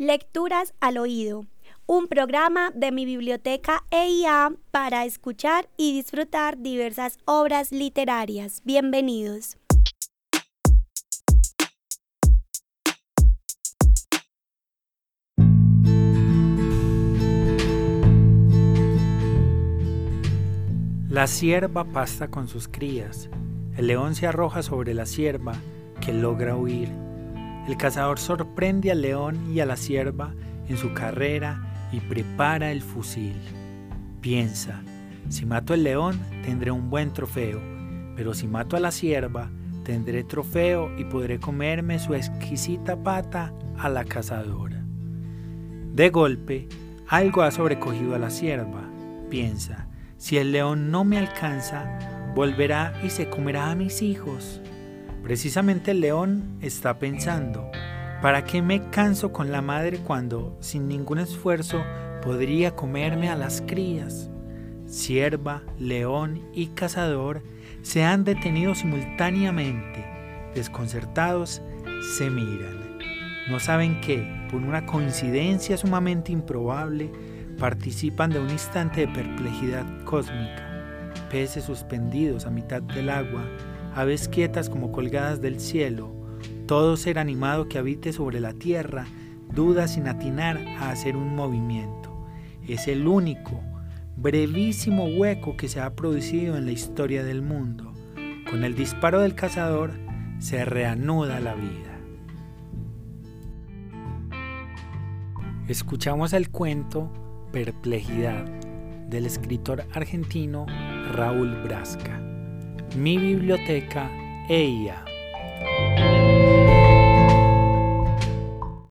Lecturas al oído, un programa de mi biblioteca EIA para escuchar y disfrutar diversas obras literarias. Bienvenidos. La sierva pasta con sus crías. El león se arroja sobre la sierva que logra huir el cazador sorprende al león y a la sierva en su carrera y prepara el fusil. Piensa, si mato al león tendré un buen trofeo, pero si mato a la sierva tendré trofeo y podré comerme su exquisita pata a la cazadora. De golpe, algo ha sobrecogido a la sierva. Piensa, si el león no me alcanza, volverá y se comerá a mis hijos. Precisamente el león está pensando, ¿para qué me canso con la madre cuando, sin ningún esfuerzo, podría comerme a las crías? Sierva, león y cazador se han detenido simultáneamente. Desconcertados, se miran. No saben que, por una coincidencia sumamente improbable, participan de un instante de perplejidad cósmica. Peces suspendidos a mitad del agua, aves quietas como colgadas del cielo, todo ser animado que habite sobre la tierra, duda sin atinar a hacer un movimiento. Es el único, brevísimo hueco que se ha producido en la historia del mundo. Con el disparo del cazador se reanuda la vida. Escuchamos el cuento Perplejidad del escritor argentino Raúl Brasca. Mi biblioteca EIA.